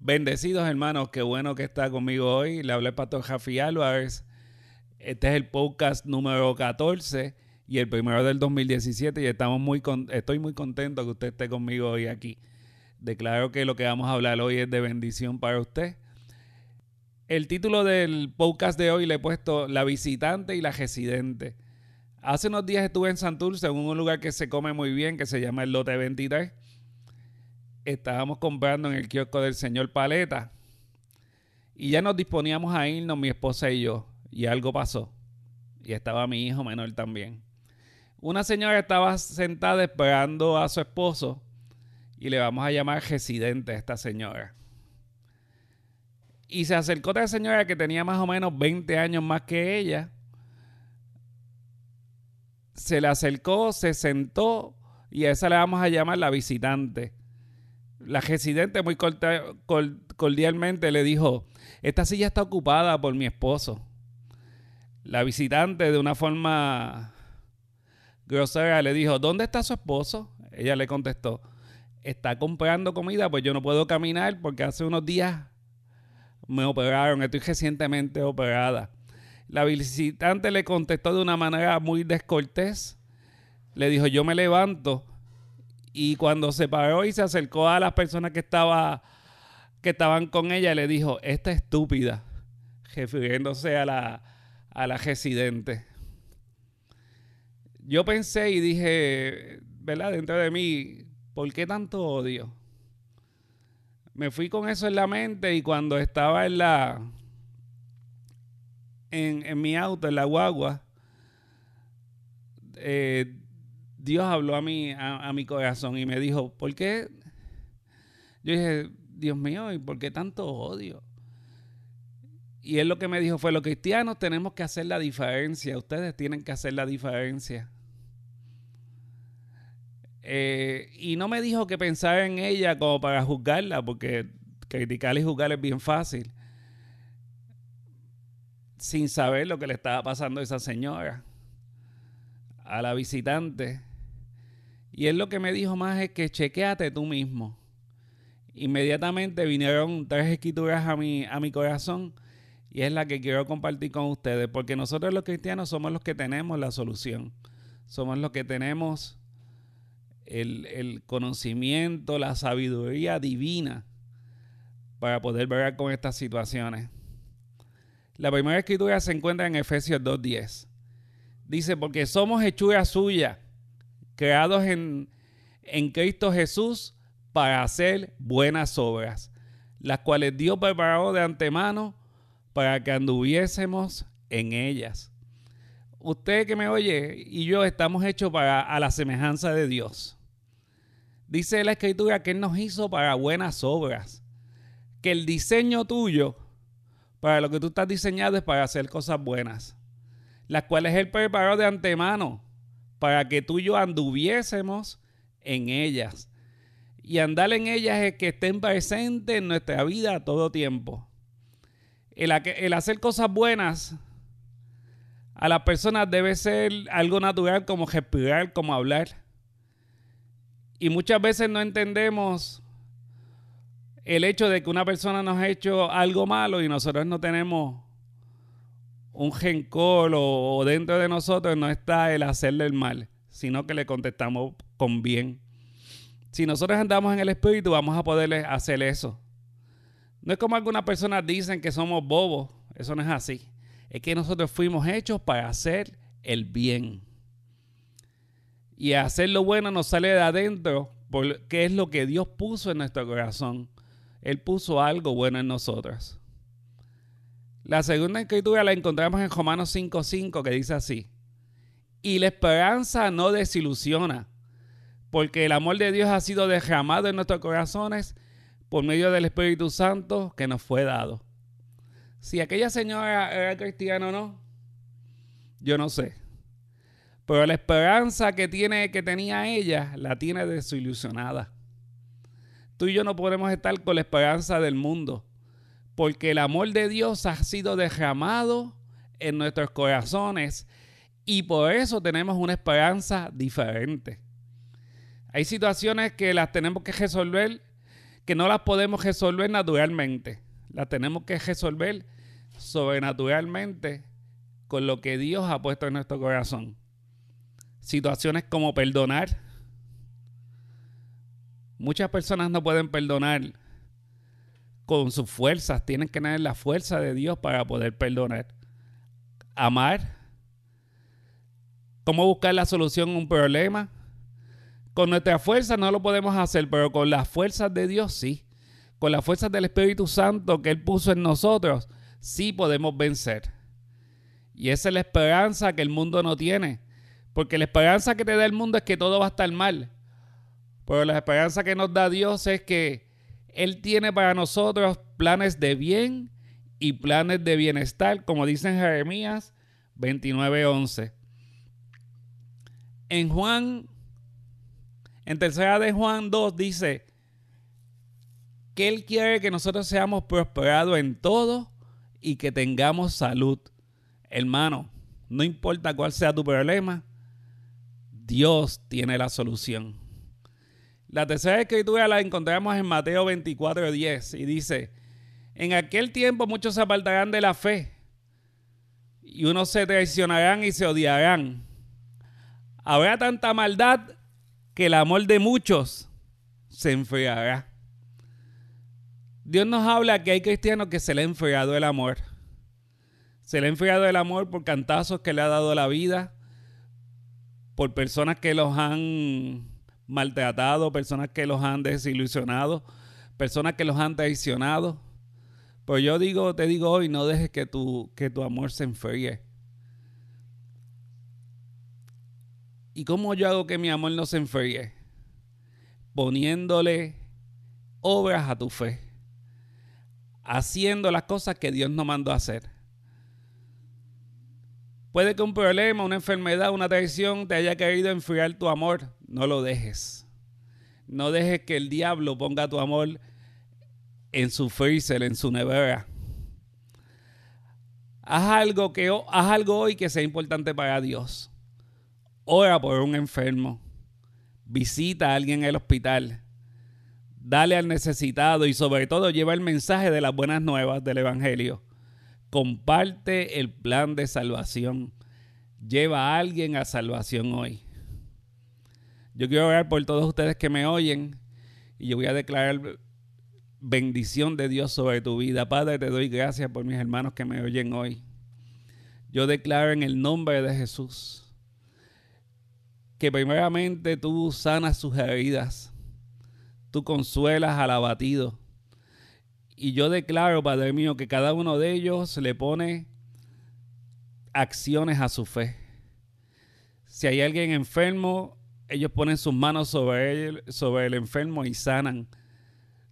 Bendecidos hermanos, qué bueno que está conmigo hoy. Le hablé Pastor Jafi Álvarez. Este es el podcast número 14 y el primero del 2017 y estamos muy estoy muy contento que usted esté conmigo hoy aquí. Declaro que lo que vamos a hablar hoy es de bendición para usted. El título del podcast de hoy le he puesto La visitante y la residente. Hace unos días estuve en Santurce, en un lugar que se come muy bien, que se llama el Lote 23. Estábamos comprando en el kiosco del señor Paleta. Y ya nos disponíamos a irnos, mi esposa y yo. Y algo pasó. Y estaba mi hijo menor también. Una señora estaba sentada esperando a su esposo. Y le vamos a llamar residente a esta señora. Y se acercó otra señora que tenía más o menos 20 años más que ella. Se le acercó, se sentó y a esa le vamos a llamar la visitante. La residente muy cordialmente le dijo, esta silla está ocupada por mi esposo. La visitante de una forma grosera le dijo, ¿dónde está su esposo? Ella le contestó, está comprando comida, pues yo no puedo caminar porque hace unos días me operaron, estoy recientemente operada. La visitante le contestó de una manera muy descortés. Le dijo, yo me levanto. Y cuando se paró y se acercó a las personas que, estaba, que estaban con ella, le dijo, esta estúpida, refiriéndose a la, a la residente. Yo pensé y dije, ¿verdad? Dentro de mí, ¿por qué tanto odio? me fui con eso en la mente y cuando estaba en la en, mi auto, en la guagua, eh, Dios habló a mí, a, mi corazón y me dijo, ¿por qué? Yo dije, Dios mío, ¿y por qué tanto odio? Y él lo que me dijo fue, los cristianos tenemos que hacer la diferencia, ustedes tienen que hacer la diferencia. Eh, y no me dijo que pensara en ella como para juzgarla, porque criticarla y juzgarla es bien fácil. Sin saber lo que le estaba pasando a esa señora, a la visitante. Y él lo que me dijo más es que chequeate tú mismo. Inmediatamente vinieron tres escrituras a mi, a mi corazón y es la que quiero compartir con ustedes, porque nosotros los cristianos somos los que tenemos la solución. Somos los que tenemos el, conocimiento, la sabiduría divina para poder ver con estas situaciones. La primera escritura se encuentra en Efesios 2.10. Dice, porque somos hechura suya, creados en, en Cristo Jesús para hacer buenas obras, las cuales Dios preparó de antemano para que anduviésemos en ellas. Usted que me oye y yo estamos hechos para a la semejanza de Dios. Dice la escritura que Él nos hizo para buenas obras. Que el diseño tuyo, para lo que tú estás diseñado, es para hacer cosas buenas. Las cuales Él preparó de antemano para que tú y yo anduviésemos en ellas. Y andar en ellas es que estén presentes en nuestra vida a todo tiempo. El, el hacer cosas buenas a las personas debe ser algo natural como respirar, como hablar y muchas veces no entendemos el hecho de que una persona nos ha hecho algo malo y nosotros no tenemos un gencol o, dentro de nosotros no está el hacerle el mal, sino que le contestamos con bien. Si nosotros andamos en el espíritu, vamos a poder hacer eso. No es como algunas personas dicen que somos bobos, eso no es así. Es que nosotros fuimos hechos para hacer el bien. Y hacer lo bueno nos sale de adentro, porque es lo que Dios puso en nuestro corazón. Él puso algo bueno en nosotros. La segunda escritura la encontramos en Romanos 5:5 que dice así. Y la esperanza no desilusiona, porque el amor de Dios ha sido derramado en nuestros corazones por medio del Espíritu Santo que nos fue dado. Si aquella señora era cristiana o no, yo no sé. Pero la esperanza que, tiene, que tenía ella la tiene desilusionada. Tú y yo no podemos estar con la esperanza del mundo, porque el amor de Dios ha sido derramado en nuestros corazones y por eso tenemos una esperanza diferente. Hay situaciones que las tenemos que resolver, que no las podemos resolver naturalmente. Las tenemos que resolver sobrenaturalmente con lo que Dios ha puesto en nuestro corazón. Situaciones como perdonar. Muchas personas no pueden perdonar con sus fuerzas, tienen que tener la fuerza de Dios para poder perdonar. Amar. ¿Cómo buscar la solución a un problema? Con nuestra fuerza no lo podemos hacer, pero con las fuerzas de Dios sí. Con las fuerzas del Espíritu Santo que Él puso en nosotros, sí podemos vencer. Y esa es la esperanza que el mundo no tiene. Porque la esperanza que te da el mundo es que todo va a estar mal. Pero la esperanza que nos da Dios es que él tiene para nosotros planes de bien y planes de bienestar, como dice en Jeremías 29:11. En Juan, en tercera de Juan 2 dice que Él quiere que nosotros seamos prosperados en todo y que tengamos salud. Hermano, no importa cuál sea tu problema, Dios tiene la solución. La tercera escritura la encontramos en Mateo 24, 10 y dice, en aquel tiempo muchos se apartarán de la fe y unos se traicionarán y se odiarán. Habrá tanta maldad que el amor de muchos se enfriará. Dios nos habla que hay cristianos que se le ha enfriado el amor. Se le ha enfriado el amor por cantazos que le ha dado la vida, por personas que los han maltratado, personas que los han desilusionado, personas que los han traicionado. Pues yo digo, te digo hoy, no dejes que tu, que tu amor se enfríe. ¿Y cómo yo hago que mi amor no se enfríe? Poniéndole obras a tu fe. Haciendo las cosas que Dios nos mandó a hacer. Puede que un problema, una enfermedad, una traición te haya querido enfriar tu amor. No lo dejes. No dejes que el diablo ponga tu amor en su freezer, en su nevera. Haz algo, que, haz algo hoy que sea importante para Dios. Ora por un enfermo. Visita a alguien en el hospital. Dale al necesitado y sobre todo lleva el mensaje de las buenas nuevas del Evangelio. Comparte el plan de salvación. Lleva a alguien a salvación hoy. Yo quiero orar por todos ustedes que me oyen y yo voy a declarar bendición de Dios sobre tu vida. Padre, te doy gracias por mis hermanos que me oyen hoy. Yo declaro en el nombre de Jesús que primeramente tú sanas sus heridas, tú consuelas al abatido, y yo declaro, Padre mío, que cada uno de ellos le pone acciones a su fe. Si hay alguien enfermo, ellos ponen sus manos sobre, él, sobre el enfermo y sanan.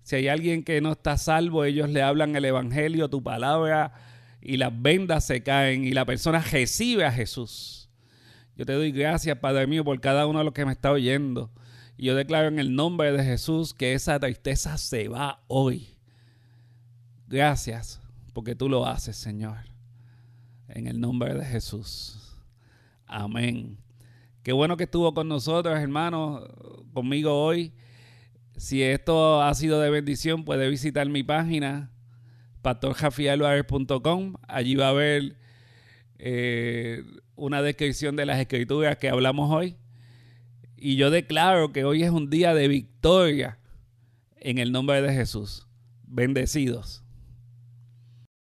Si hay alguien que no está salvo, ellos le hablan el Evangelio, tu palabra, y las vendas se caen y la persona recibe a Jesús. Yo te doy gracias, Padre mío, por cada uno de los que me está oyendo. Y yo declaro en el nombre de Jesús que esa tristeza se va hoy Gracias porque tú lo haces, Señor. En el nombre de Jesús. Amén. Qué bueno que estuvo con nosotros, hermano, conmigo hoy. Si esto ha sido de bendición, puede visitar mi página, pastorjafialuares.com. Allí va a haber eh, una descripción de las escrituras que hablamos hoy. Y yo declaro que hoy es un día de victoria en el nombre de Jesús. Bendecidos.